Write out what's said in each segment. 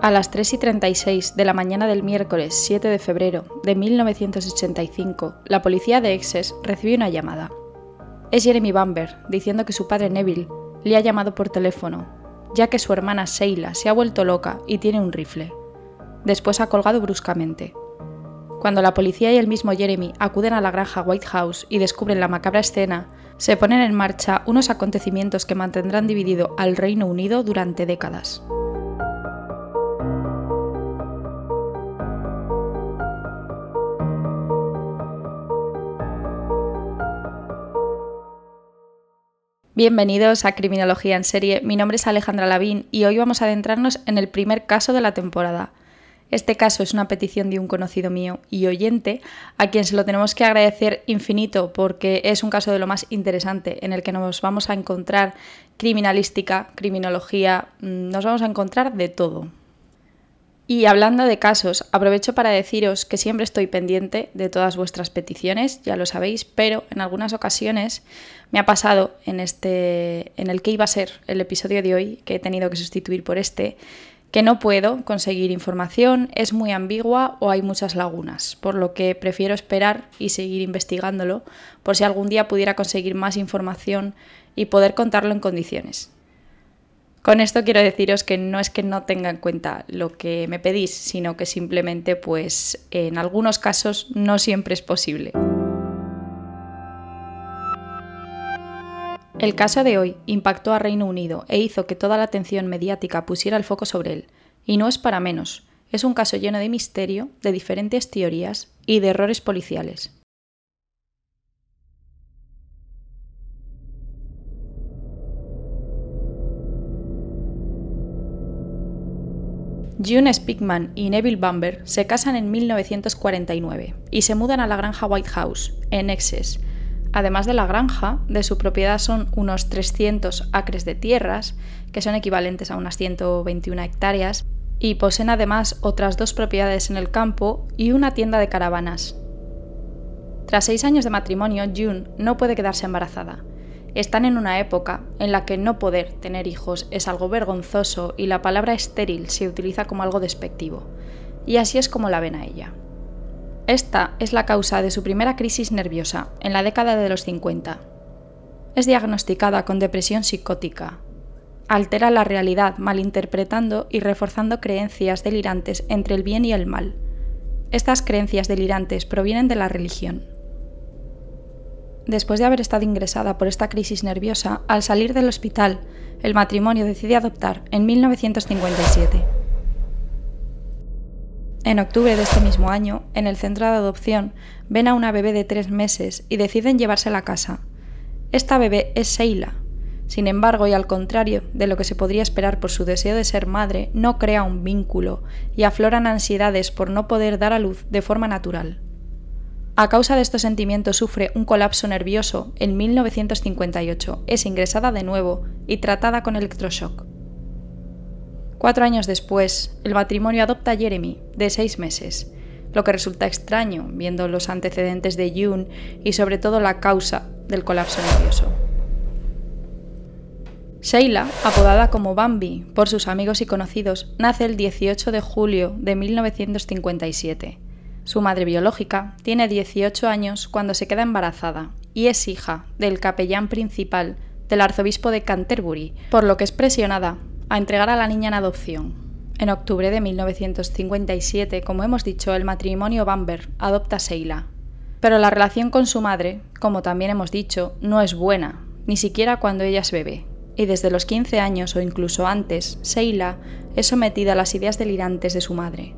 A las 3 y 36 de la mañana del miércoles 7 de febrero de 1985, la policía de Exes recibió una llamada. Es Jeremy Bamber diciendo que su padre Neville le ha llamado por teléfono, ya que su hermana Sheila se ha vuelto loca y tiene un rifle. Después ha colgado bruscamente. Cuando la policía y el mismo Jeremy acuden a la granja White House y descubren la macabra escena, se ponen en marcha unos acontecimientos que mantendrán dividido al Reino Unido durante décadas. Bienvenidos a Criminología en Serie. Mi nombre es Alejandra Lavín y hoy vamos a adentrarnos en el primer caso de la temporada. Este caso es una petición de un conocido mío y oyente, a quien se lo tenemos que agradecer infinito porque es un caso de lo más interesante en el que nos vamos a encontrar criminalística, criminología, mm, nos vamos a encontrar de todo. Y hablando de casos, aprovecho para deciros que siempre estoy pendiente de todas vuestras peticiones, ya lo sabéis, pero en algunas ocasiones me ha pasado en este en el que iba a ser el episodio de hoy, que he tenido que sustituir por este, que no puedo conseguir información, es muy ambigua o hay muchas lagunas, por lo que prefiero esperar y seguir investigándolo por si algún día pudiera conseguir más información y poder contarlo en condiciones. Con esto quiero deciros que no es que no tenga en cuenta lo que me pedís, sino que simplemente pues en algunos casos no siempre es posible. El caso de hoy impactó a Reino Unido e hizo que toda la atención mediática pusiera el foco sobre él. Y no es para menos, es un caso lleno de misterio, de diferentes teorías y de errores policiales. June Spickman y Neville Bamber se casan en 1949 y se mudan a la granja White House, en Essex. Además de la granja, de su propiedad son unos 300 acres de tierras, que son equivalentes a unas 121 hectáreas, y poseen además otras dos propiedades en el campo y una tienda de caravanas. Tras seis años de matrimonio, June no puede quedarse embarazada están en una época en la que no poder tener hijos es algo vergonzoso y la palabra estéril se utiliza como algo despectivo. Y así es como la ven a ella. Esta es la causa de su primera crisis nerviosa, en la década de los 50. Es diagnosticada con depresión psicótica. Altera la realidad malinterpretando y reforzando creencias delirantes entre el bien y el mal. Estas creencias delirantes provienen de la religión después de haber estado ingresada por esta crisis nerviosa, al salir del hospital, el matrimonio decide adoptar en 1957. En octubre de este mismo año, en el centro de adopción, ven a una bebé de tres meses y deciden llevársela a casa. Esta bebé es Sheila. Sin embargo, y al contrario de lo que se podría esperar por su deseo de ser madre, no crea un vínculo y afloran ansiedades por no poder dar a luz de forma natural. A causa de estos sentimientos sufre un colapso nervioso en 1958. Es ingresada de nuevo y tratada con electroshock. Cuatro años después, el matrimonio adopta a Jeremy, de seis meses, lo que resulta extraño viendo los antecedentes de June y sobre todo la causa del colapso nervioso. Sheila, apodada como Bambi por sus amigos y conocidos, nace el 18 de julio de 1957 su madre biológica tiene 18 años cuando se queda embarazada y es hija del capellán principal del arzobispo de Canterbury, por lo que es presionada a entregar a la niña en adopción. En octubre de 1957, como hemos dicho, el matrimonio Bamber adopta a Sheila. Pero la relación con su madre, como también hemos dicho, no es buena, ni siquiera cuando ella es bebé. Y desde los 15 años o incluso antes, Sheila es sometida a las ideas delirantes de su madre,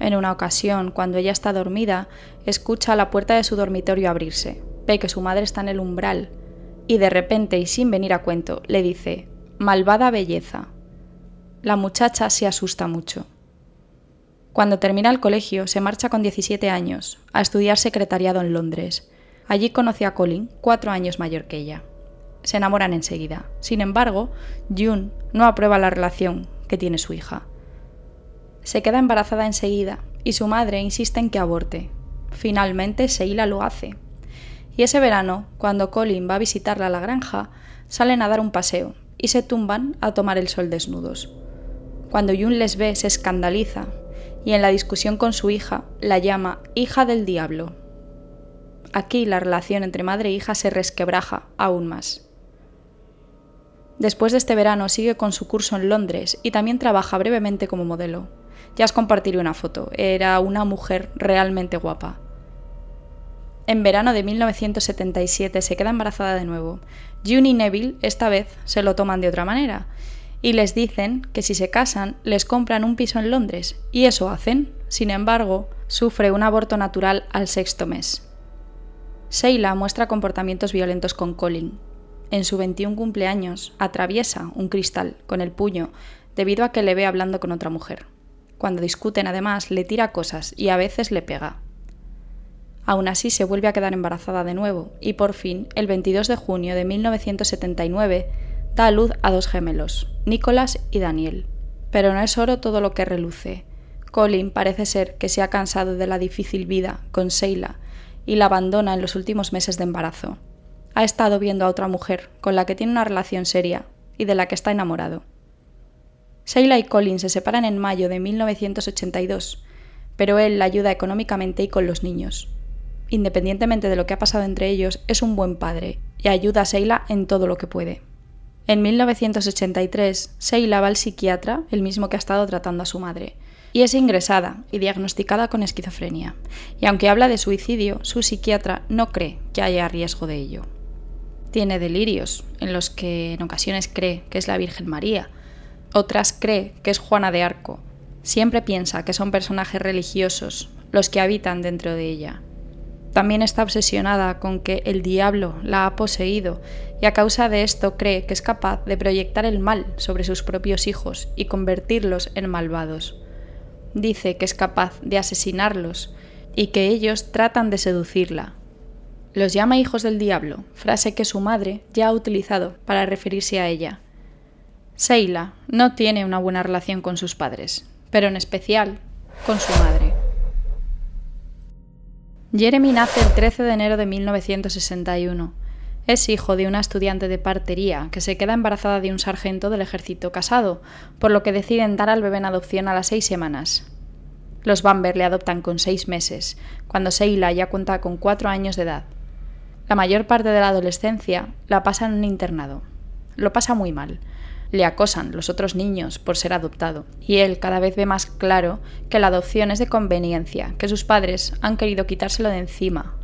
en una ocasión, cuando ella está dormida, escucha la puerta de su dormitorio abrirse, ve que su madre está en el umbral y de repente y sin venir a cuento le dice, Malvada belleza. La muchacha se asusta mucho. Cuando termina el colegio, se marcha con 17 años a estudiar secretariado en Londres. Allí conoce a Colin, cuatro años mayor que ella. Se enamoran enseguida. Sin embargo, June no aprueba la relación que tiene su hija se queda embarazada enseguida y su madre insiste en que aborte. Finalmente, Sheila lo hace. Y ese verano, cuando Colin va a visitarla a la granja, salen a dar un paseo y se tumban a tomar el sol desnudos. Cuando Jun les ve, se escandaliza y en la discusión con su hija la llama hija del diablo. Aquí la relación entre madre e hija se resquebraja aún más. Después de este verano sigue con su curso en Londres y también trabaja brevemente como modelo. Ya os compartiré una foto, era una mujer realmente guapa. En verano de 1977 se queda embarazada de nuevo. June y Neville esta vez se lo toman de otra manera y les dicen que si se casan les compran un piso en Londres y eso hacen. Sin embargo, sufre un aborto natural al sexto mes. Sheila muestra comportamientos violentos con Colin, en su 21 cumpleaños, atraviesa un cristal con el puño debido a que le ve hablando con otra mujer. Cuando discuten, además, le tira cosas y a veces le pega. Aún así, se vuelve a quedar embarazada de nuevo y por fin, el 22 de junio de 1979, da a luz a dos gemelos, Nicholas y Daniel. Pero no es oro todo lo que reluce. Colin parece ser que se ha cansado de la difícil vida con Sheila y la abandona en los últimos meses de embarazo ha estado viendo a otra mujer con la que tiene una relación seria y de la que está enamorado. Sheila y Colin se separan en mayo de 1982, pero él la ayuda económicamente y con los niños. Independientemente de lo que ha pasado entre ellos, es un buen padre y ayuda a Sheila en todo lo que puede. En 1983, Sheila va al psiquiatra, el mismo que ha estado tratando a su madre, y es ingresada y diagnosticada con esquizofrenia. Y aunque habla de suicidio, su psiquiatra no cree que haya riesgo de ello. Tiene delirios, en los que en ocasiones cree que es la Virgen María, otras cree que es Juana de Arco. Siempre piensa que son personajes religiosos los que habitan dentro de ella. También está obsesionada con que el diablo la ha poseído y a causa de esto cree que es capaz de proyectar el mal sobre sus propios hijos y convertirlos en malvados. Dice que es capaz de asesinarlos y que ellos tratan de seducirla, los llama hijos del diablo, frase que su madre ya ha utilizado para referirse a ella. Seila no tiene una buena relación con sus padres, pero en especial con su madre. Jeremy nace el 13 de enero de 1961. Es hijo de una estudiante de partería que se queda embarazada de un sargento del ejército casado, por lo que deciden dar al bebé en adopción a las seis semanas. Los Bamber le adoptan con seis meses, cuando Seila ya cuenta con cuatro años de edad. La mayor parte de la adolescencia la pasa en un internado. Lo pasa muy mal. Le acosan los otros niños por ser adoptado, y él cada vez ve más claro que la adopción es de conveniencia, que sus padres han querido quitárselo de encima.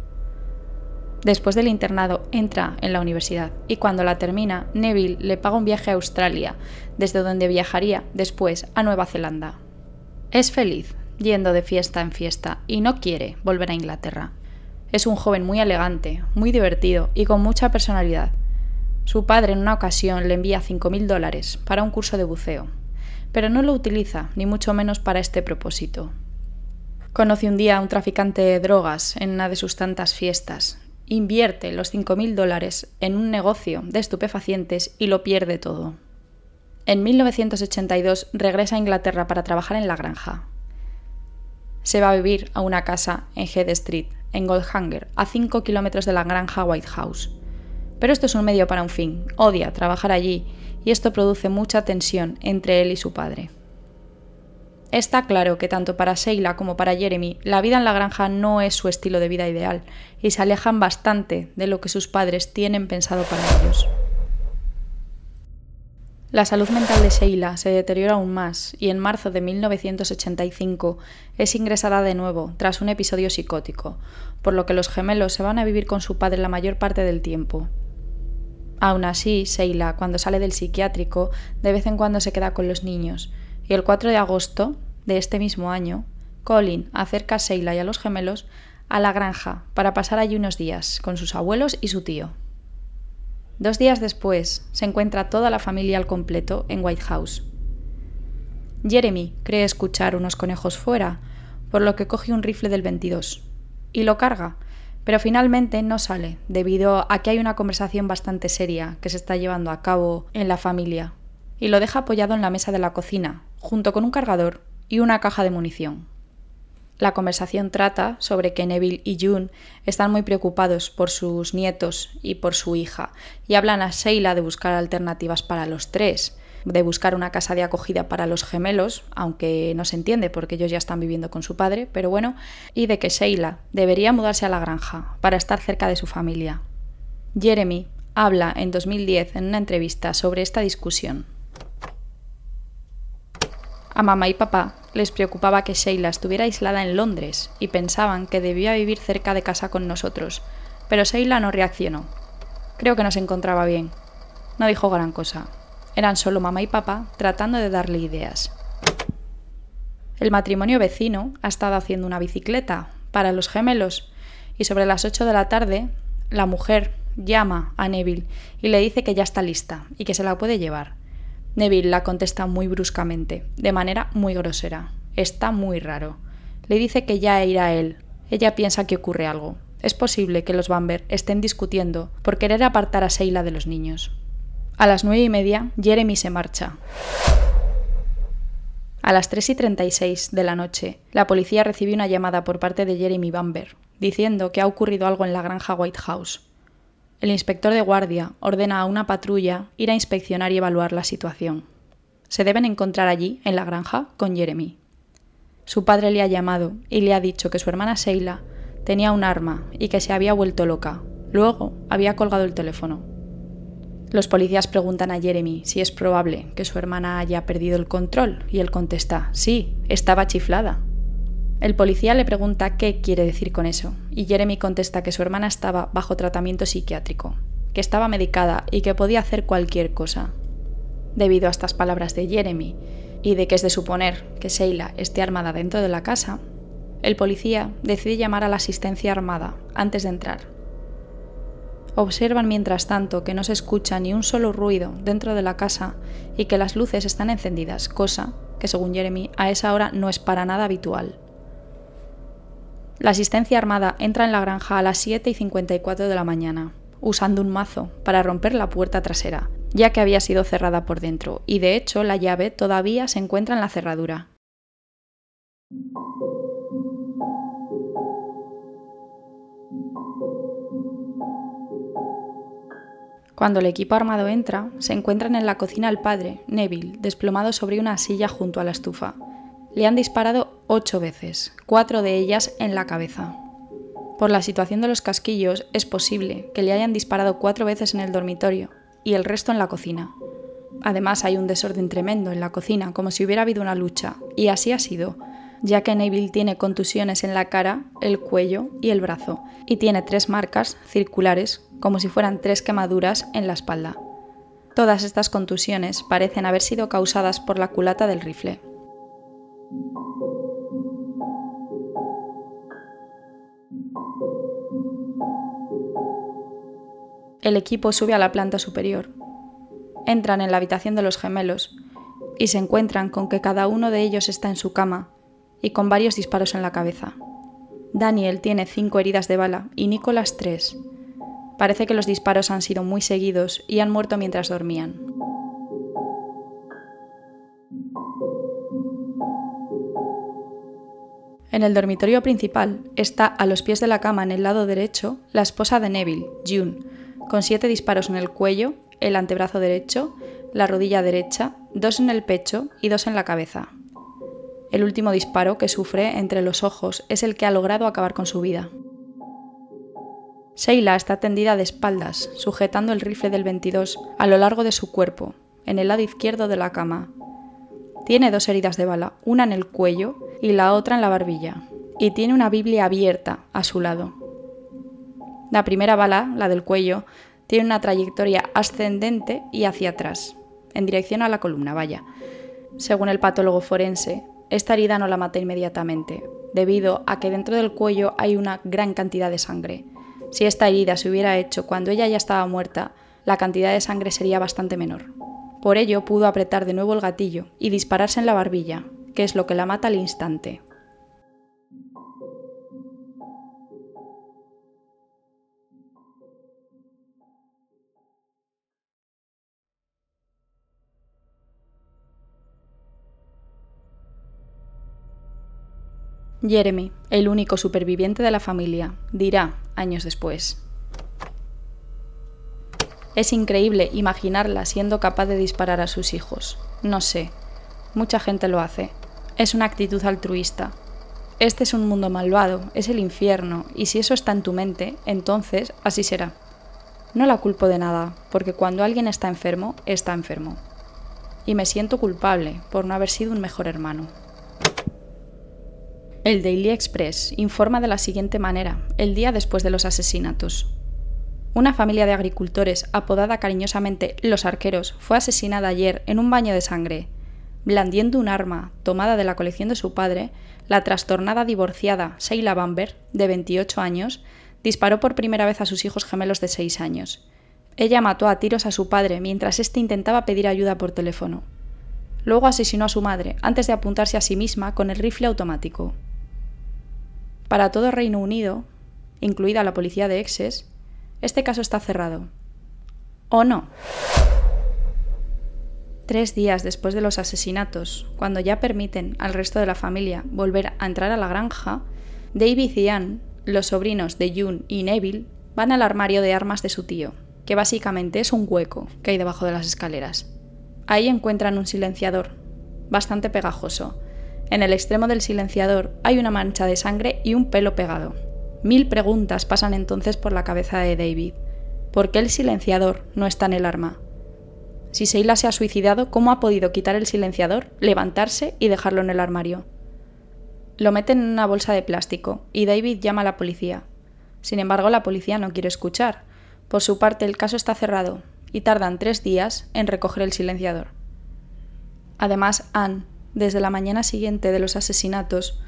Después del internado entra en la universidad y cuando la termina, Neville le paga un viaje a Australia, desde donde viajaría después a Nueva Zelanda. Es feliz, yendo de fiesta en fiesta, y no quiere volver a Inglaterra. Es un joven muy elegante, muy divertido y con mucha personalidad. Su padre en una ocasión le envía 5.000 dólares para un curso de buceo, pero no lo utiliza, ni mucho menos para este propósito. Conoce un día a un traficante de drogas en una de sus tantas fiestas. Invierte los 5.000 dólares en un negocio de estupefacientes y lo pierde todo. En 1982 regresa a Inglaterra para trabajar en la granja. Se va a vivir a una casa en Head Street, en Goldhanger, a 5 kilómetros de la granja White House. Pero esto es un medio para un fin, odia trabajar allí y esto produce mucha tensión entre él y su padre. Está claro que tanto para Sheila como para Jeremy la vida en la granja no es su estilo de vida ideal y se alejan bastante de lo que sus padres tienen pensado para ellos. La salud mental de Sheila se deteriora aún más y en marzo de 1985 es ingresada de nuevo tras un episodio psicótico, por lo que los gemelos se van a vivir con su padre la mayor parte del tiempo. Aún así, Sheila, cuando sale del psiquiátrico, de vez en cuando se queda con los niños, y el 4 de agosto de este mismo año, Colin acerca a Sheila y a los gemelos a la granja para pasar allí unos días con sus abuelos y su tío. Dos días después, se encuentra toda la familia al completo en White House. Jeremy cree escuchar unos conejos fuera, por lo que coge un rifle del 22 y lo carga, pero finalmente no sale, debido a que hay una conversación bastante seria que se está llevando a cabo en la familia, y lo deja apoyado en la mesa de la cocina, junto con un cargador y una caja de munición. La conversación trata sobre que Neville y June están muy preocupados por sus nietos y por su hija, y hablan a Sheila de buscar alternativas para los tres, de buscar una casa de acogida para los gemelos, aunque no se entiende porque ellos ya están viviendo con su padre, pero bueno, y de que Sheila debería mudarse a la granja para estar cerca de su familia. Jeremy habla en 2010 en una entrevista sobre esta discusión. A mamá y papá les preocupaba que Sheila estuviera aislada en Londres y pensaban que debía vivir cerca de casa con nosotros, pero Sheila no reaccionó. Creo que no se encontraba bien. No dijo gran cosa. Eran solo mamá y papá tratando de darle ideas. El matrimonio vecino ha estado haciendo una bicicleta para los gemelos y sobre las 8 de la tarde la mujer llama a Neville y le dice que ya está lista y que se la puede llevar. Neville la contesta muy bruscamente, de manera muy grosera. Está muy raro. Le dice que ya irá él. Ella piensa que ocurre algo. Es posible que los Bamber estén discutiendo por querer apartar a Sheila de los niños. A las nueve y media, Jeremy se marcha. A las 3 y 36 de la noche, la policía recibe una llamada por parte de Jeremy Bamber, diciendo que ha ocurrido algo en la granja White House. El inspector de guardia ordena a una patrulla ir a inspeccionar y evaluar la situación. Se deben encontrar allí, en la granja, con Jeremy. Su padre le ha llamado y le ha dicho que su hermana Sheila tenía un arma y que se había vuelto loca. Luego había colgado el teléfono. Los policías preguntan a Jeremy si es probable que su hermana haya perdido el control y él contesta, sí, estaba chiflada. El policía le pregunta qué quiere decir con eso, y Jeremy contesta que su hermana estaba bajo tratamiento psiquiátrico, que estaba medicada y que podía hacer cualquier cosa. Debido a estas palabras de Jeremy y de que es de suponer que Sheila esté armada dentro de la casa, el policía decide llamar a la asistencia armada antes de entrar. Observan mientras tanto que no se escucha ni un solo ruido dentro de la casa y que las luces están encendidas, cosa que según Jeremy a esa hora no es para nada habitual. La asistencia armada entra en la granja a las 7 y 54 de la mañana, usando un mazo para romper la puerta trasera, ya que había sido cerrada por dentro, y de hecho la llave todavía se encuentra en la cerradura. Cuando el equipo armado entra, se encuentran en la cocina el padre, Neville, desplomado sobre una silla junto a la estufa, le han disparado ocho veces, cuatro de ellas en la cabeza. Por la situación de los casquillos, es posible que le hayan disparado cuatro veces en el dormitorio y el resto en la cocina. Además, hay un desorden tremendo en la cocina, como si hubiera habido una lucha, y así ha sido, ya que Neville tiene contusiones en la cara, el cuello y el brazo, y tiene tres marcas circulares, como si fueran tres quemaduras en la espalda. Todas estas contusiones parecen haber sido causadas por la culata del rifle. El equipo sube a la planta superior. Entran en la habitación de los gemelos y se encuentran con que cada uno de ellos está en su cama y con varios disparos en la cabeza. Daniel tiene cinco heridas de bala y Nicholas tres. Parece que los disparos han sido muy seguidos y han muerto mientras dormían. En el dormitorio principal está a los pies de la cama en el lado derecho la esposa de Neville, June, con siete disparos en el cuello, el antebrazo derecho, la rodilla derecha, dos en el pecho y dos en la cabeza. El último disparo que sufre entre los ojos es el que ha logrado acabar con su vida. Sheila está tendida de espaldas, sujetando el rifle del 22 a lo largo de su cuerpo, en el lado izquierdo de la cama, tiene dos heridas de bala, una en el cuello y la otra en la barbilla, y tiene una Biblia abierta a su lado. La primera bala, la del cuello, tiene una trayectoria ascendente y hacia atrás, en dirección a la columna, vaya. Según el patólogo forense, esta herida no la mata inmediatamente, debido a que dentro del cuello hay una gran cantidad de sangre. Si esta herida se hubiera hecho cuando ella ya estaba muerta, la cantidad de sangre sería bastante menor. Por ello pudo apretar de nuevo el gatillo y dispararse en la barbilla, que es lo que la mata al instante. Jeremy, el único superviviente de la familia, dirá, años después. Es increíble imaginarla siendo capaz de disparar a sus hijos. No sé. Mucha gente lo hace. Es una actitud altruista. Este es un mundo malvado, es el infierno, y si eso está en tu mente, entonces así será. No la culpo de nada, porque cuando alguien está enfermo, está enfermo. Y me siento culpable por no haber sido un mejor hermano. El Daily Express informa de la siguiente manera, el día después de los asesinatos. Una familia de agricultores, apodada cariñosamente Los Arqueros, fue asesinada ayer en un baño de sangre. Blandiendo un arma tomada de la colección de su padre, la trastornada divorciada Sheila Bamber, de 28 años, disparó por primera vez a sus hijos gemelos de 6 años. Ella mató a tiros a su padre mientras éste intentaba pedir ayuda por teléfono. Luego asesinó a su madre antes de apuntarse a sí misma con el rifle automático. Para todo Reino Unido, incluida la policía de Exes, este caso está cerrado. ¿O no? Tres días después de los asesinatos, cuando ya permiten al resto de la familia volver a entrar a la granja, David y Anne, los sobrinos de June y Neville, van al armario de armas de su tío, que básicamente es un hueco que hay debajo de las escaleras. Ahí encuentran un silenciador, bastante pegajoso. En el extremo del silenciador hay una mancha de sangre y un pelo pegado. Mil preguntas pasan entonces por la cabeza de David. ¿Por qué el silenciador no está en el arma? Si Seila se ha suicidado, ¿cómo ha podido quitar el silenciador, levantarse y dejarlo en el armario? Lo meten en una bolsa de plástico y David llama a la policía. Sin embargo, la policía no quiere escuchar. Por su parte, el caso está cerrado y tardan tres días en recoger el silenciador. Además, Anne, desde la mañana siguiente de los asesinatos,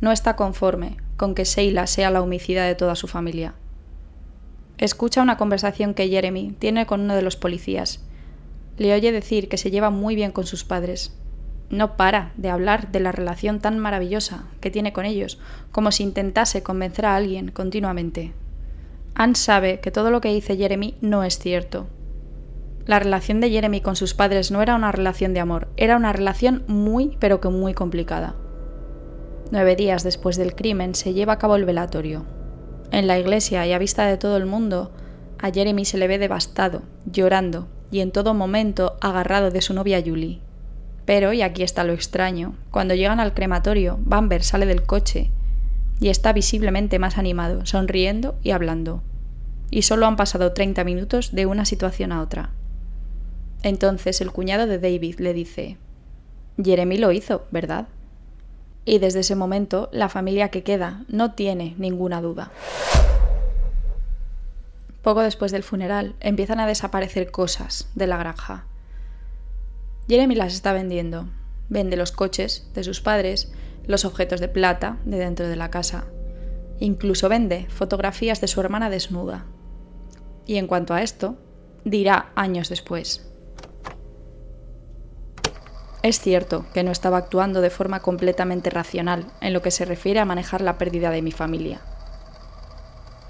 no está conforme con que Sheila sea la homicida de toda su familia. Escucha una conversación que Jeremy tiene con uno de los policías. Le oye decir que se lleva muy bien con sus padres. No para de hablar de la relación tan maravillosa que tiene con ellos, como si intentase convencer a alguien continuamente. Anne sabe que todo lo que dice Jeremy no es cierto. La relación de Jeremy con sus padres no era una relación de amor, era una relación muy pero que muy complicada. Nueve días después del crimen se lleva a cabo el velatorio. En la iglesia y a vista de todo el mundo, a Jeremy se le ve devastado, llorando y en todo momento agarrado de su novia Julie. Pero, y aquí está lo extraño, cuando llegan al crematorio, Bamber sale del coche y está visiblemente más animado, sonriendo y hablando. Y solo han pasado 30 minutos de una situación a otra. Entonces el cuñado de David le dice, Jeremy lo hizo, ¿verdad? y desde ese momento la familia que queda no tiene ninguna duda. Poco después del funeral empiezan a desaparecer cosas de la granja. Jeremy las está vendiendo. Vende los coches de sus padres, los objetos de plata de dentro de la casa. Incluso vende fotografías de su hermana desnuda. Y en cuanto a esto, dirá años después. Es cierto que no estaba actuando de forma completamente racional en lo que se refiere a manejar la pérdida de mi familia.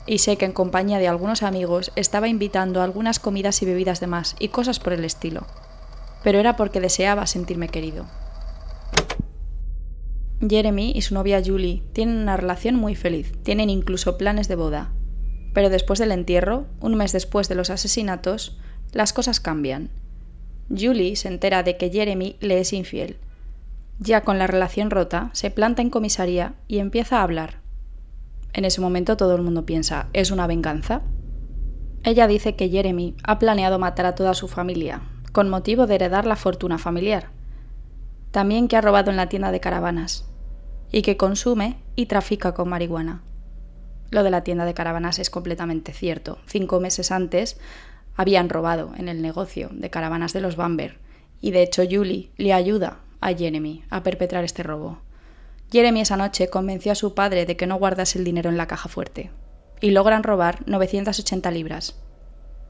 Y sé que en compañía de algunos amigos estaba invitando algunas comidas y bebidas de más y cosas por el estilo, pero era porque deseaba sentirme querido. Jeremy y su novia Julie tienen una relación muy feliz, tienen incluso planes de boda. Pero después del entierro, un mes después de los asesinatos, las cosas cambian Julie se entera de que Jeremy le es infiel. Ya con la relación rota, se planta en comisaría y empieza a hablar. En ese momento todo el mundo piensa, ¿es una venganza? Ella dice que Jeremy ha planeado matar a toda su familia, con motivo de heredar la fortuna familiar. También que ha robado en la tienda de caravanas, y que consume y trafica con marihuana. Lo de la tienda de caravanas es completamente cierto. Cinco meses antes habían robado en el negocio de caravanas de los Bamber, y de hecho Julie le ayuda a Jeremy a perpetrar este robo. Jeremy esa noche convenció a su padre de que no guardase el dinero en la caja fuerte, y logran robar 980 libras.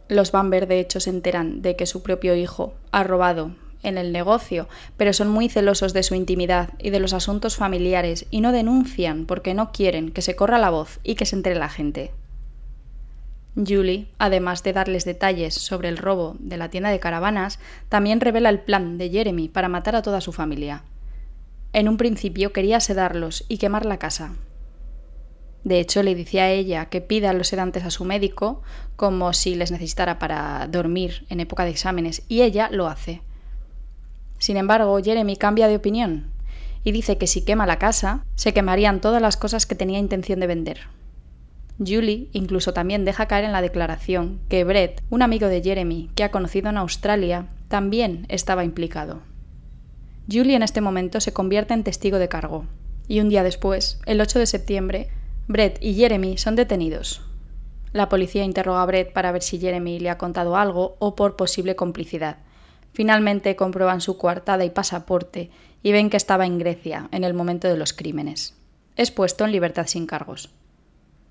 Los Bamber de hecho se enteran de que su propio hijo ha robado en el negocio, pero son muy celosos de su intimidad y de los asuntos familiares y no denuncian porque no quieren que se corra la voz y que se entere la gente. Julie, además de darles detalles sobre el robo de la tienda de caravanas, también revela el plan de Jeremy para matar a toda su familia. En un principio quería sedarlos y quemar la casa. De hecho, le decía a ella que pida los sedantes a su médico como si les necesitara para dormir en época de exámenes, y ella lo hace. Sin embargo, Jeremy cambia de opinión y dice que si quema la casa, se quemarían todas las cosas que tenía intención de vender. Julie incluso también deja caer en la declaración que Brett, un amigo de Jeremy que ha conocido en Australia, también estaba implicado. Julie en este momento se convierte en testigo de cargo, y un día después, el 8 de septiembre, Brett y Jeremy son detenidos. La policía interroga a Brett para ver si Jeremy le ha contado algo o por posible complicidad. Finalmente comprueban su coartada y pasaporte y ven que estaba en Grecia en el momento de los crímenes. Es puesto en libertad sin cargos.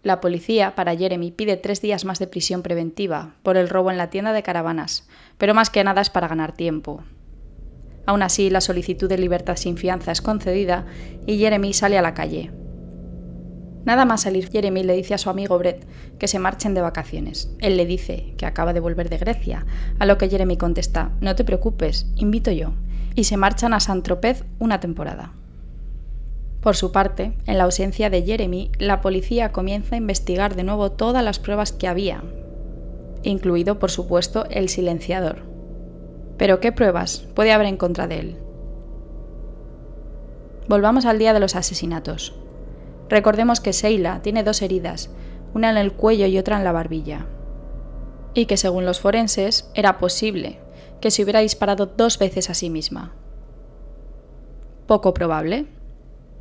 La policía, para Jeremy, pide tres días más de prisión preventiva por el robo en la tienda de caravanas, pero más que nada es para ganar tiempo. Aún así, la solicitud de libertad sin fianza es concedida y Jeremy sale a la calle. Nada más salir, Jeremy le dice a su amigo Brett que se marchen de vacaciones. Él le dice que acaba de volver de Grecia, a lo que Jeremy contesta, no te preocupes, invito yo, y se marchan a Saint-Tropez una temporada. Por su parte, en la ausencia de Jeremy, la policía comienza a investigar de nuevo todas las pruebas que había, incluido, por supuesto, el silenciador. Pero ¿qué pruebas puede haber en contra de él? Volvamos al día de los asesinatos. Recordemos que Sheila tiene dos heridas, una en el cuello y otra en la barbilla. Y que según los forenses era posible que se hubiera disparado dos veces a sí misma. Poco probable.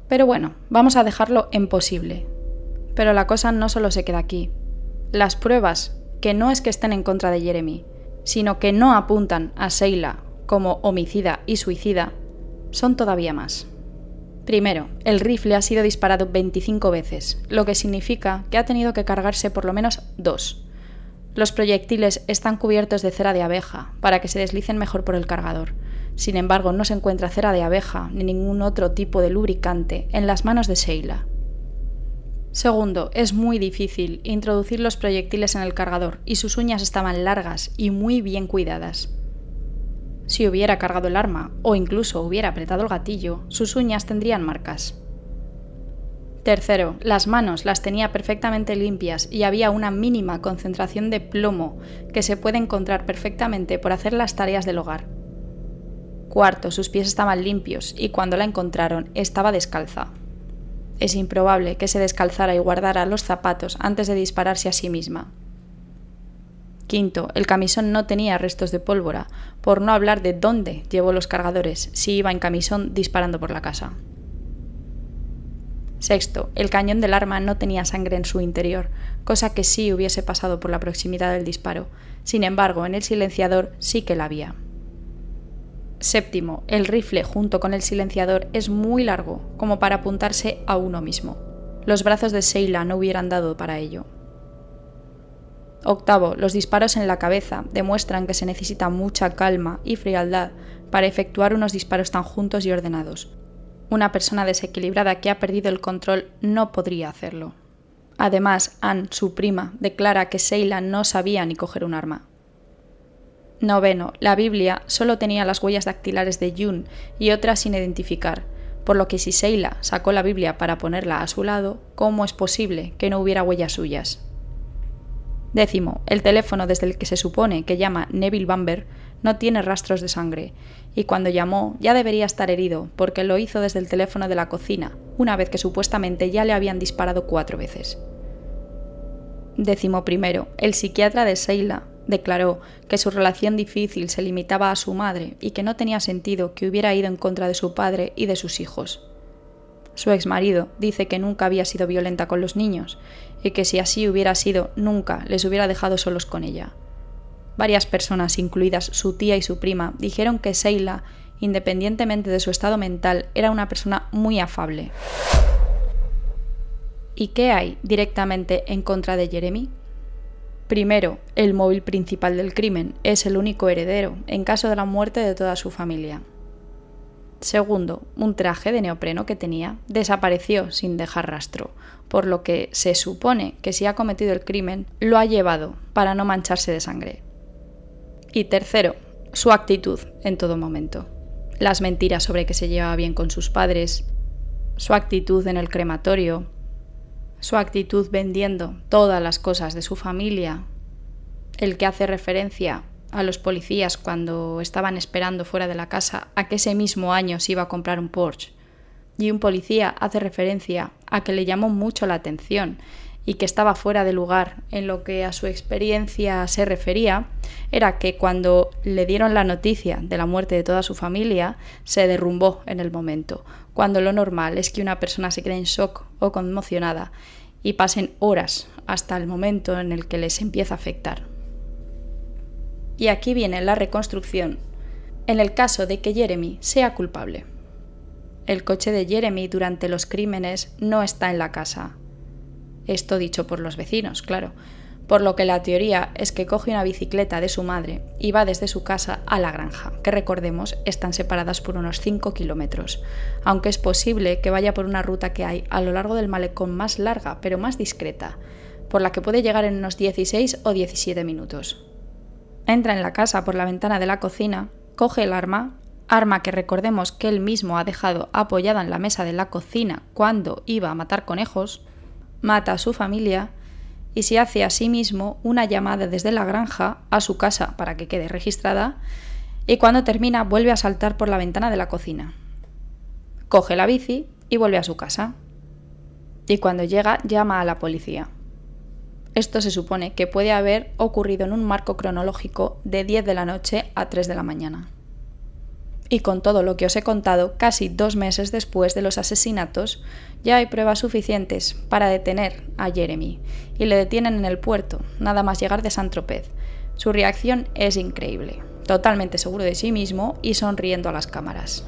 Pero bueno, vamos a dejarlo en posible. Pero la cosa no solo se queda aquí. Las pruebas, que no es que estén en contra de Jeremy, sino que no apuntan a Sheila como homicida y suicida, son todavía más. Primero, el rifle ha sido disparado 25 veces, lo que significa que ha tenido que cargarse por lo menos dos. Los proyectiles están cubiertos de cera de abeja para que se deslicen mejor por el cargador. Sin embargo, no se encuentra cera de abeja ni ningún otro tipo de lubricante en las manos de Sheila. Segundo, es muy difícil introducir los proyectiles en el cargador y sus uñas estaban largas y muy bien cuidadas. Si hubiera cargado el arma o incluso hubiera apretado el gatillo, sus uñas tendrían marcas. Tercero, las manos las tenía perfectamente limpias y había una mínima concentración de plomo que se puede encontrar perfectamente por hacer las tareas del hogar. Cuarto, sus pies estaban limpios y cuando la encontraron estaba descalza. Es improbable que se descalzara y guardara los zapatos antes de dispararse a sí misma. Quinto, el camisón no tenía restos de pólvora, por no hablar de dónde llevó los cargadores si iba en camisón disparando por la casa. Sexto, el cañón del arma no tenía sangre en su interior, cosa que sí hubiese pasado por la proximidad del disparo. Sin embargo, en el silenciador sí que la había. Séptimo, el rifle junto con el silenciador es muy largo, como para apuntarse a uno mismo. Los brazos de Sheila no hubieran dado para ello. Octavo, los disparos en la cabeza demuestran que se necesita mucha calma y frialdad para efectuar unos disparos tan juntos y ordenados. Una persona desequilibrada que ha perdido el control no podría hacerlo. Además, Anne, su prima, declara que Sheila no sabía ni coger un arma. Noveno, la Biblia solo tenía las huellas dactilares de June y otras sin identificar, por lo que si Sheila sacó la Biblia para ponerla a su lado, ¿cómo es posible que no hubiera huellas suyas? Décimo, el teléfono desde el que se supone que llama Neville Bamber no tiene rastros de sangre, y cuando llamó ya debería estar herido, porque lo hizo desde el teléfono de la cocina, una vez que supuestamente ya le habían disparado cuatro veces. Décimo primero, el psiquiatra de Sheila declaró que su relación difícil se limitaba a su madre y que no tenía sentido que hubiera ido en contra de su padre y de sus hijos. Su ex marido dice que nunca había sido violenta con los niños y que si así hubiera sido, nunca les hubiera dejado solos con ella. Varias personas, incluidas su tía y su prima, dijeron que Sheila, independientemente de su estado mental, era una persona muy afable. ¿Y qué hay directamente en contra de Jeremy? Primero, el móvil principal del crimen es el único heredero en caso de la muerte de toda su familia. Segundo, un traje de neopreno que tenía desapareció sin dejar rastro, por lo que se supone que si ha cometido el crimen lo ha llevado para no mancharse de sangre. Y tercero, su actitud en todo momento. Las mentiras sobre que se llevaba bien con sus padres, su actitud en el crematorio, su actitud vendiendo todas las cosas de su familia, el que hace referencia a los policías cuando estaban esperando fuera de la casa a que ese mismo año se iba a comprar un Porsche. Y un policía hace referencia a que le llamó mucho la atención y que estaba fuera de lugar en lo que a su experiencia se refería, era que cuando le dieron la noticia de la muerte de toda su familia, se derrumbó en el momento, cuando lo normal es que una persona se quede en shock o conmocionada y pasen horas hasta el momento en el que les empieza a afectar. Y aquí viene la reconstrucción en el caso de que Jeremy sea culpable. El coche de Jeremy durante los crímenes no está en la casa. Esto dicho por los vecinos, claro. Por lo que la teoría es que coge una bicicleta de su madre y va desde su casa a la granja, que recordemos están separadas por unos 5 kilómetros, aunque es posible que vaya por una ruta que hay a lo largo del malecón más larga, pero más discreta, por la que puede llegar en unos 16 o 17 minutos. Entra en la casa por la ventana de la cocina, coge el arma, arma que recordemos que él mismo ha dejado apoyada en la mesa de la cocina cuando iba a matar conejos, mata a su familia y se hace a sí mismo una llamada desde la granja a su casa para que quede registrada y cuando termina vuelve a saltar por la ventana de la cocina. Coge la bici y vuelve a su casa. Y cuando llega llama a la policía. Esto se supone que puede haber ocurrido en un marco cronológico de 10 de la noche a 3 de la mañana. Y con todo lo que os he contado, casi dos meses después de los asesinatos, ya hay pruebas suficientes para detener a Jeremy y le detienen en el puerto, nada más llegar de Saint-Tropez. Su reacción es increíble, totalmente seguro de sí mismo y sonriendo a las cámaras.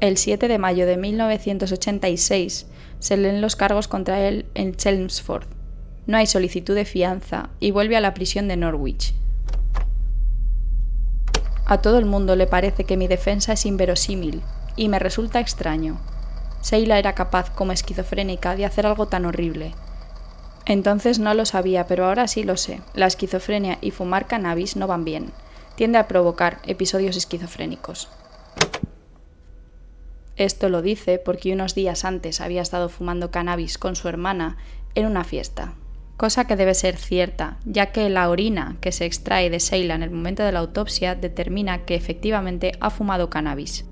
El 7 de mayo de 1986, se leen los cargos contra él en Chelmsford. No hay solicitud de fianza y vuelve a la prisión de Norwich. A todo el mundo le parece que mi defensa es inverosímil y me resulta extraño. Seila era capaz, como esquizofrénica, de hacer algo tan horrible. Entonces no lo sabía, pero ahora sí lo sé. La esquizofrenia y fumar cannabis no van bien. Tiende a provocar episodios esquizofrénicos. Esto lo dice porque unos días antes había estado fumando cannabis con su hermana en una fiesta, cosa que debe ser cierta, ya que la orina que se extrae de Sheila en el momento de la autopsia determina que efectivamente ha fumado cannabis.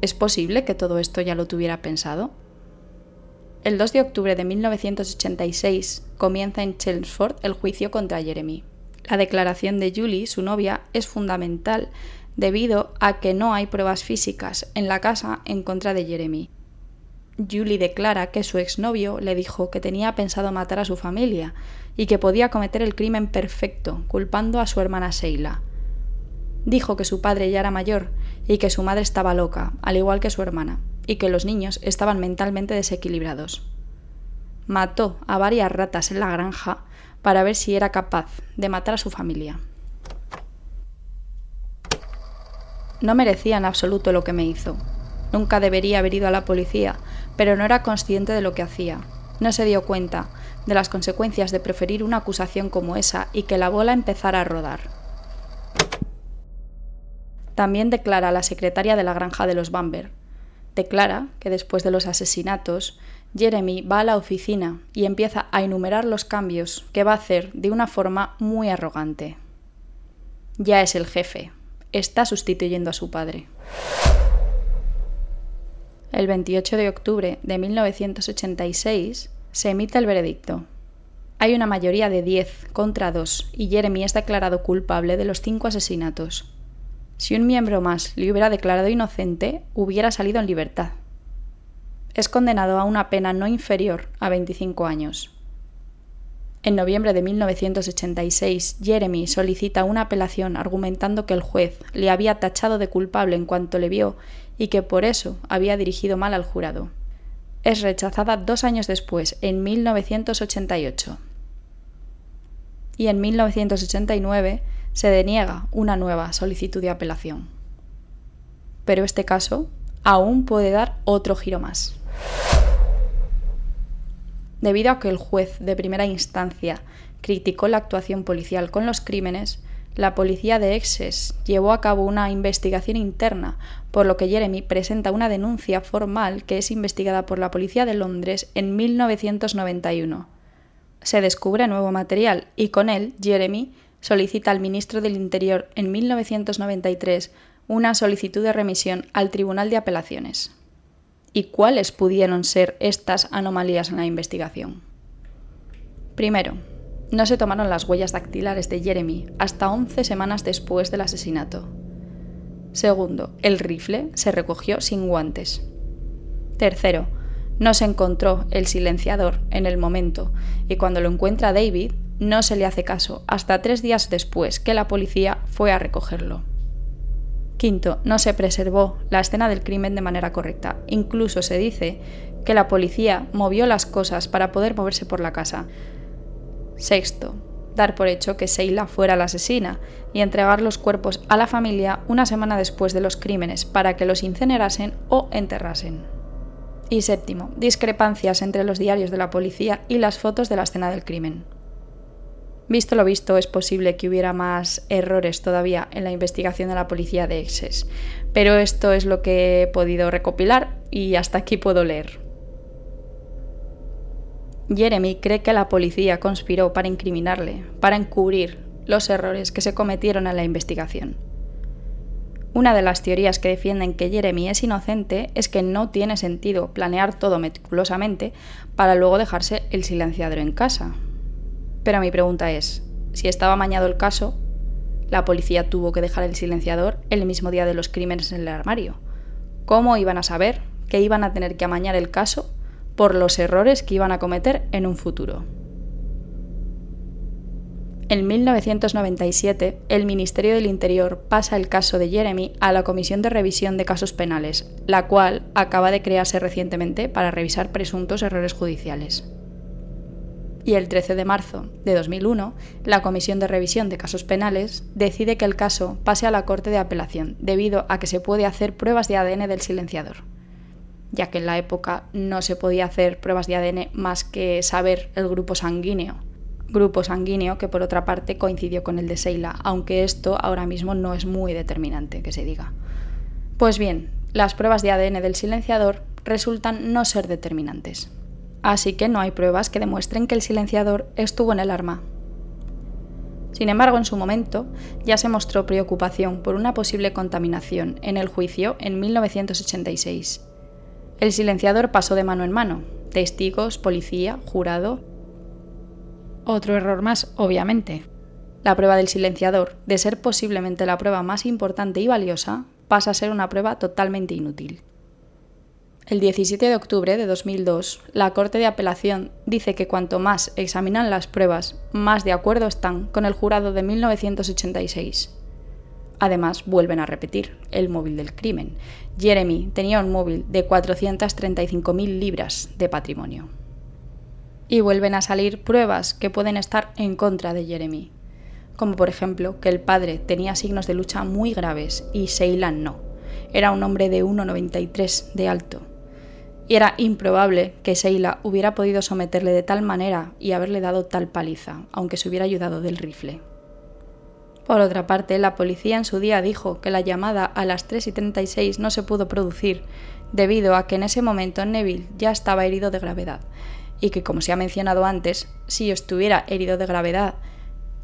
¿Es posible que todo esto ya lo tuviera pensado? El 2 de octubre de 1986 comienza en Chelmsford el juicio contra Jeremy. La declaración de Julie, su novia, es fundamental debido a que no hay pruebas físicas en la casa en contra de Jeremy. Julie declara que su exnovio le dijo que tenía pensado matar a su familia y que podía cometer el crimen perfecto, culpando a su hermana Sheila. Dijo que su padre ya era mayor y que su madre estaba loca, al igual que su hermana, y que los niños estaban mentalmente desequilibrados. Mató a varias ratas en la granja para ver si era capaz de matar a su familia. No merecía en absoluto lo que me hizo. Nunca debería haber ido a la policía, pero no era consciente de lo que hacía. No se dio cuenta de las consecuencias de preferir una acusación como esa y que la bola empezara a rodar. También declara la secretaria de la granja de los Bamber. Declara que después de los asesinatos, Jeremy va a la oficina y empieza a enumerar los cambios que va a hacer de una forma muy arrogante. Ya es el jefe, está sustituyendo a su padre. El 28 de octubre de 1986 se emite el veredicto. Hay una mayoría de 10 contra 2 y Jeremy es declarado culpable de los cinco asesinatos. Si un miembro más le hubiera declarado inocente, hubiera salido en libertad. Es condenado a una pena no inferior a 25 años. En noviembre de 1986, Jeremy solicita una apelación argumentando que el juez le había tachado de culpable en cuanto le vio y que por eso había dirigido mal al jurado. Es rechazada dos años después, en 1988. Y en 1989 se deniega una nueva solicitud de apelación. Pero este caso aún puede dar otro giro más. Debido a que el juez de primera instancia criticó la actuación policial con los crímenes, la policía de Essex llevó a cabo una investigación interna, por lo que Jeremy presenta una denuncia formal que es investigada por la policía de Londres en 1991. Se descubre nuevo material y con él Jeremy solicita al ministro del Interior en 1993 una solicitud de remisión al Tribunal de Apelaciones. ¿Y cuáles pudieron ser estas anomalías en la investigación? Primero, no se tomaron las huellas dactilares de Jeremy hasta 11 semanas después del asesinato. Segundo, el rifle se recogió sin guantes. Tercero, no se encontró el silenciador en el momento y cuando lo encuentra David no se le hace caso hasta tres días después que la policía fue a recogerlo. Quinto, no se preservó la escena del crimen de manera correcta. Incluso se dice que la policía movió las cosas para poder moverse por la casa, Sexto, dar por hecho que Seila fuera la asesina y entregar los cuerpos a la familia una semana después de los crímenes para que los incinerasen o enterrasen. Y séptimo, discrepancias entre los diarios de la policía y las fotos de la escena del crimen. Visto lo visto, es posible que hubiera más errores todavía en la investigación de la policía de Exes, pero esto es lo que he podido recopilar y hasta aquí puedo leer. Jeremy cree que la policía conspiró para incriminarle, para encubrir los errores que se cometieron en la investigación. Una de las teorías que defienden que Jeremy es inocente es que no tiene sentido planear todo meticulosamente para luego dejarse el silenciador en casa. Pero mi pregunta es, si estaba amañado el caso, la policía tuvo que dejar el silenciador el mismo día de los crímenes en el armario. ¿Cómo iban a saber que iban a tener que amañar el caso por los errores que iban a cometer en un futuro. En 1997, el Ministerio del Interior pasa el caso de Jeremy a la Comisión de Revisión de Casos Penales, la cual acaba de crearse recientemente para revisar presuntos errores judiciales. Y el 13 de marzo de 2001, la Comisión de Revisión de Casos Penales decide que el caso pase a la Corte de Apelación, debido a que se puede hacer pruebas de ADN del silenciador ya que en la época no se podía hacer pruebas de ADN más que saber el grupo sanguíneo. Grupo sanguíneo que por otra parte coincidió con el de Seila, aunque esto ahora mismo no es muy determinante que se diga. Pues bien, las pruebas de ADN del silenciador resultan no ser determinantes. Así que no hay pruebas que demuestren que el silenciador estuvo en el arma. Sin embargo, en su momento ya se mostró preocupación por una posible contaminación en el juicio en 1986 el silenciador pasó de mano en mano. Testigos, policía, jurado. Otro error más, obviamente. La prueba del silenciador, de ser posiblemente la prueba más importante y valiosa, pasa a ser una prueba totalmente inútil. El 17 de octubre de 2002, la Corte de Apelación dice que cuanto más examinan las pruebas, más de acuerdo están con el jurado de 1986. Además, vuelven a repetir el móvil del crimen. Jeremy tenía un móvil de 435.000 libras de patrimonio. Y vuelven a salir pruebas que pueden estar en contra de Jeremy, como por ejemplo que el padre tenía signos de lucha muy graves y Seylan no. Era un hombre de 1,93 de alto. Y era improbable que Seila hubiera podido someterle de tal manera y haberle dado tal paliza, aunque se hubiera ayudado del rifle. Por otra parte, la policía en su día dijo que la llamada a las 3 y 36 no se pudo producir debido a que en ese momento Neville ya estaba herido de gravedad y que, como se ha mencionado antes, si estuviera herido de gravedad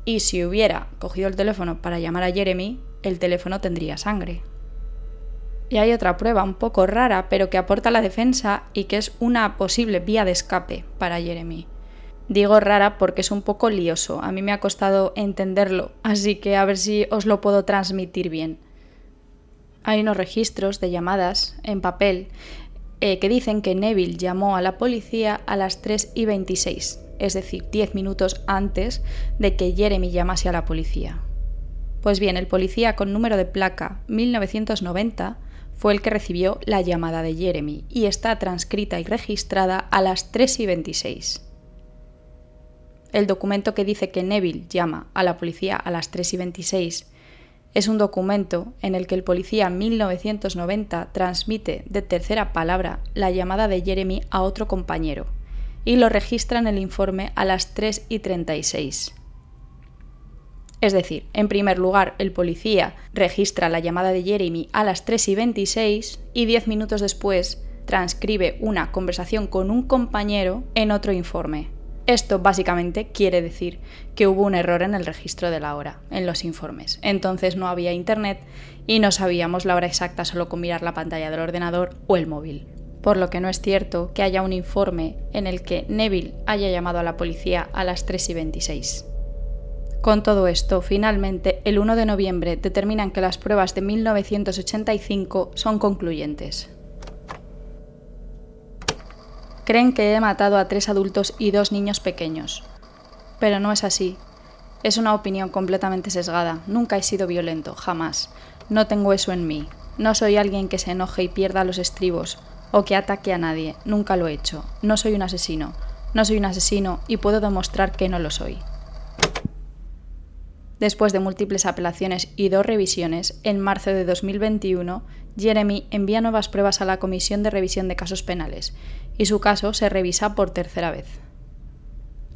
y si hubiera cogido el teléfono para llamar a Jeremy, el teléfono tendría sangre. Y hay otra prueba un poco rara, pero que aporta la defensa y que es una posible vía de escape para Jeremy. Digo rara porque es un poco lioso, a mí me ha costado entenderlo, así que a ver si os lo puedo transmitir bien. Hay unos registros de llamadas en papel eh, que dicen que Neville llamó a la policía a las 3 y 26, es decir, 10 minutos antes de que Jeremy llamase a la policía. Pues bien, el policía con número de placa 1990 fue el que recibió la llamada de Jeremy y está transcrita y registrada a las 3 y 26. El documento que dice que Neville llama a la policía a las 3 y 26 es un documento en el que el policía en 1990 transmite de tercera palabra la llamada de Jeremy a otro compañero y lo registra en el informe a las 3 y 36. Es decir, en primer lugar, el policía registra la llamada de Jeremy a las 3 y 26 y 10 minutos después transcribe una conversación con un compañero en otro informe. Esto básicamente quiere decir que hubo un error en el registro de la hora, en los informes. Entonces no había internet y no sabíamos la hora exacta solo con mirar la pantalla del ordenador o el móvil. Por lo que no es cierto que haya un informe en el que Neville haya llamado a la policía a las 3 y 26. Con todo esto, finalmente, el 1 de noviembre determinan que las pruebas de 1985 son concluyentes. Creen que he matado a tres adultos y dos niños pequeños. Pero no es así. Es una opinión completamente sesgada. Nunca he sido violento, jamás. No tengo eso en mí. No soy alguien que se enoje y pierda los estribos, o que ataque a nadie. Nunca lo he hecho. No soy un asesino. No soy un asesino y puedo demostrar que no lo soy. Después de múltiples apelaciones y dos revisiones, en marzo de 2021, Jeremy envía nuevas pruebas a la Comisión de Revisión de Casos Penales y su caso se revisa por tercera vez.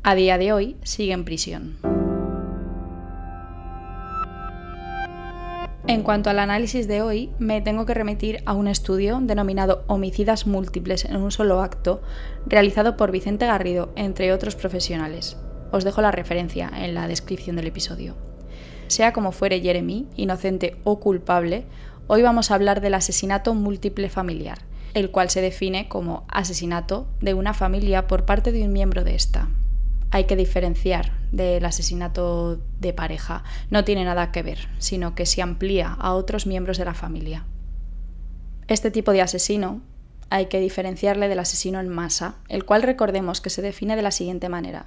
A día de hoy sigue en prisión. En cuanto al análisis de hoy, me tengo que remitir a un estudio denominado Homicidas múltiples en un solo acto, realizado por Vicente Garrido, entre otros profesionales. Os dejo la referencia en la descripción del episodio. Sea como fuere Jeremy, inocente o culpable, hoy vamos a hablar del asesinato múltiple familiar, el cual se define como asesinato de una familia por parte de un miembro de esta. Hay que diferenciar del asesinato de pareja, no tiene nada que ver, sino que se amplía a otros miembros de la familia. Este tipo de asesino hay que diferenciarle del asesino en masa, el cual recordemos que se define de la siguiente manera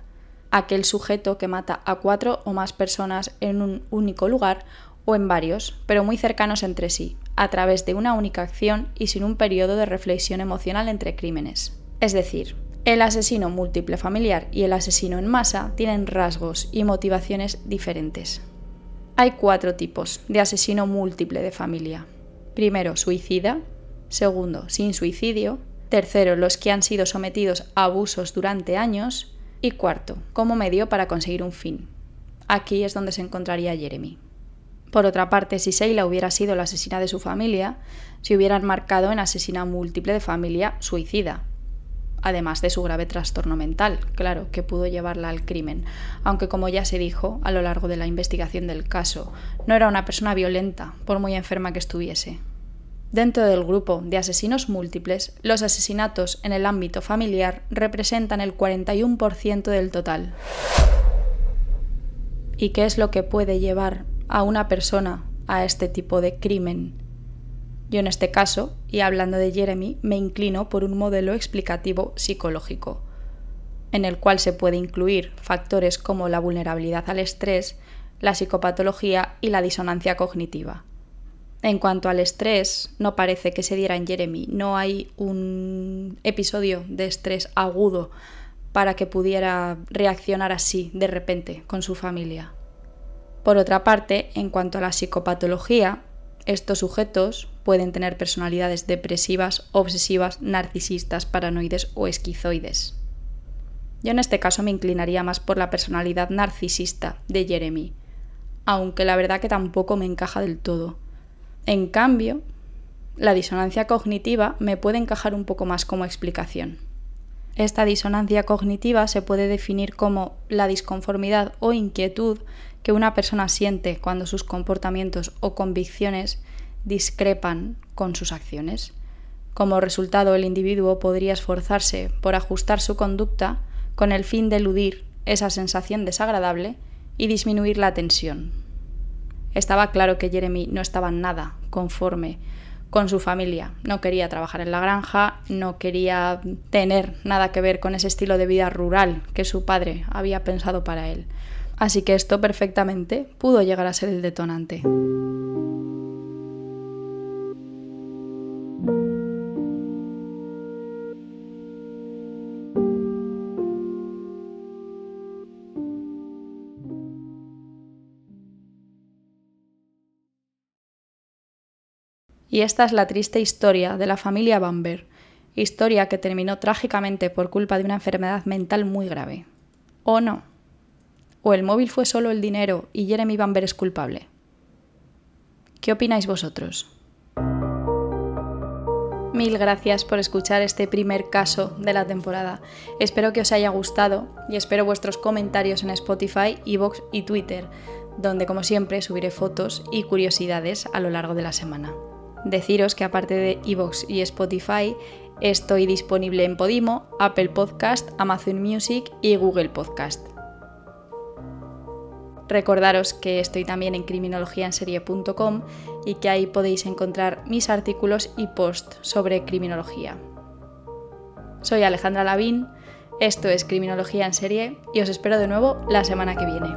aquel sujeto que mata a cuatro o más personas en un único lugar o en varios, pero muy cercanos entre sí, a través de una única acción y sin un periodo de reflexión emocional entre crímenes. Es decir, el asesino múltiple familiar y el asesino en masa tienen rasgos y motivaciones diferentes. Hay cuatro tipos de asesino múltiple de familia. Primero, suicida. Segundo, sin suicidio. Tercero, los que han sido sometidos a abusos durante años. Y cuarto, como medio para conseguir un fin. Aquí es donde se encontraría Jeremy. Por otra parte, si Seila hubiera sido la asesina de su familia, se hubieran marcado en asesina múltiple de familia suicida, además de su grave trastorno mental, claro, que pudo llevarla al crimen, aunque como ya se dijo a lo largo de la investigación del caso, no era una persona violenta, por muy enferma que estuviese. Dentro del grupo de asesinos múltiples, los asesinatos en el ámbito familiar representan el 41% del total. ¿Y qué es lo que puede llevar a una persona a este tipo de crimen? Yo en este caso, y hablando de Jeremy, me inclino por un modelo explicativo psicológico, en el cual se puede incluir factores como la vulnerabilidad al estrés, la psicopatología y la disonancia cognitiva. En cuanto al estrés, no parece que se diera en Jeremy. No hay un episodio de estrés agudo para que pudiera reaccionar así de repente con su familia. Por otra parte, en cuanto a la psicopatología, estos sujetos pueden tener personalidades depresivas, obsesivas, narcisistas, paranoides o esquizoides. Yo en este caso me inclinaría más por la personalidad narcisista de Jeremy, aunque la verdad que tampoco me encaja del todo. En cambio, la disonancia cognitiva me puede encajar un poco más como explicación. Esta disonancia cognitiva se puede definir como la disconformidad o inquietud que una persona siente cuando sus comportamientos o convicciones discrepan con sus acciones. Como resultado, el individuo podría esforzarse por ajustar su conducta con el fin de eludir esa sensación desagradable y disminuir la tensión. Estaba claro que Jeremy no estaba nada conforme con su familia. No quería trabajar en la granja, no quería tener nada que ver con ese estilo de vida rural que su padre había pensado para él. Así que esto perfectamente pudo llegar a ser el detonante. Y esta es la triste historia de la familia Bamber, historia que terminó trágicamente por culpa de una enfermedad mental muy grave. ¿O no? ¿O el móvil fue solo el dinero y Jeremy Bamber es culpable? ¿Qué opináis vosotros? Mil gracias por escuchar este primer caso de la temporada. Espero que os haya gustado y espero vuestros comentarios en Spotify, Evox y Twitter, donde como siempre subiré fotos y curiosidades a lo largo de la semana. Deciros que aparte de Evox y Spotify, estoy disponible en Podimo, Apple Podcast, Amazon Music y Google Podcast. Recordaros que estoy también en criminologiaenserie.com y que ahí podéis encontrar mis artículos y posts sobre criminología. Soy Alejandra Lavín, esto es Criminología en Serie y os espero de nuevo la semana que viene.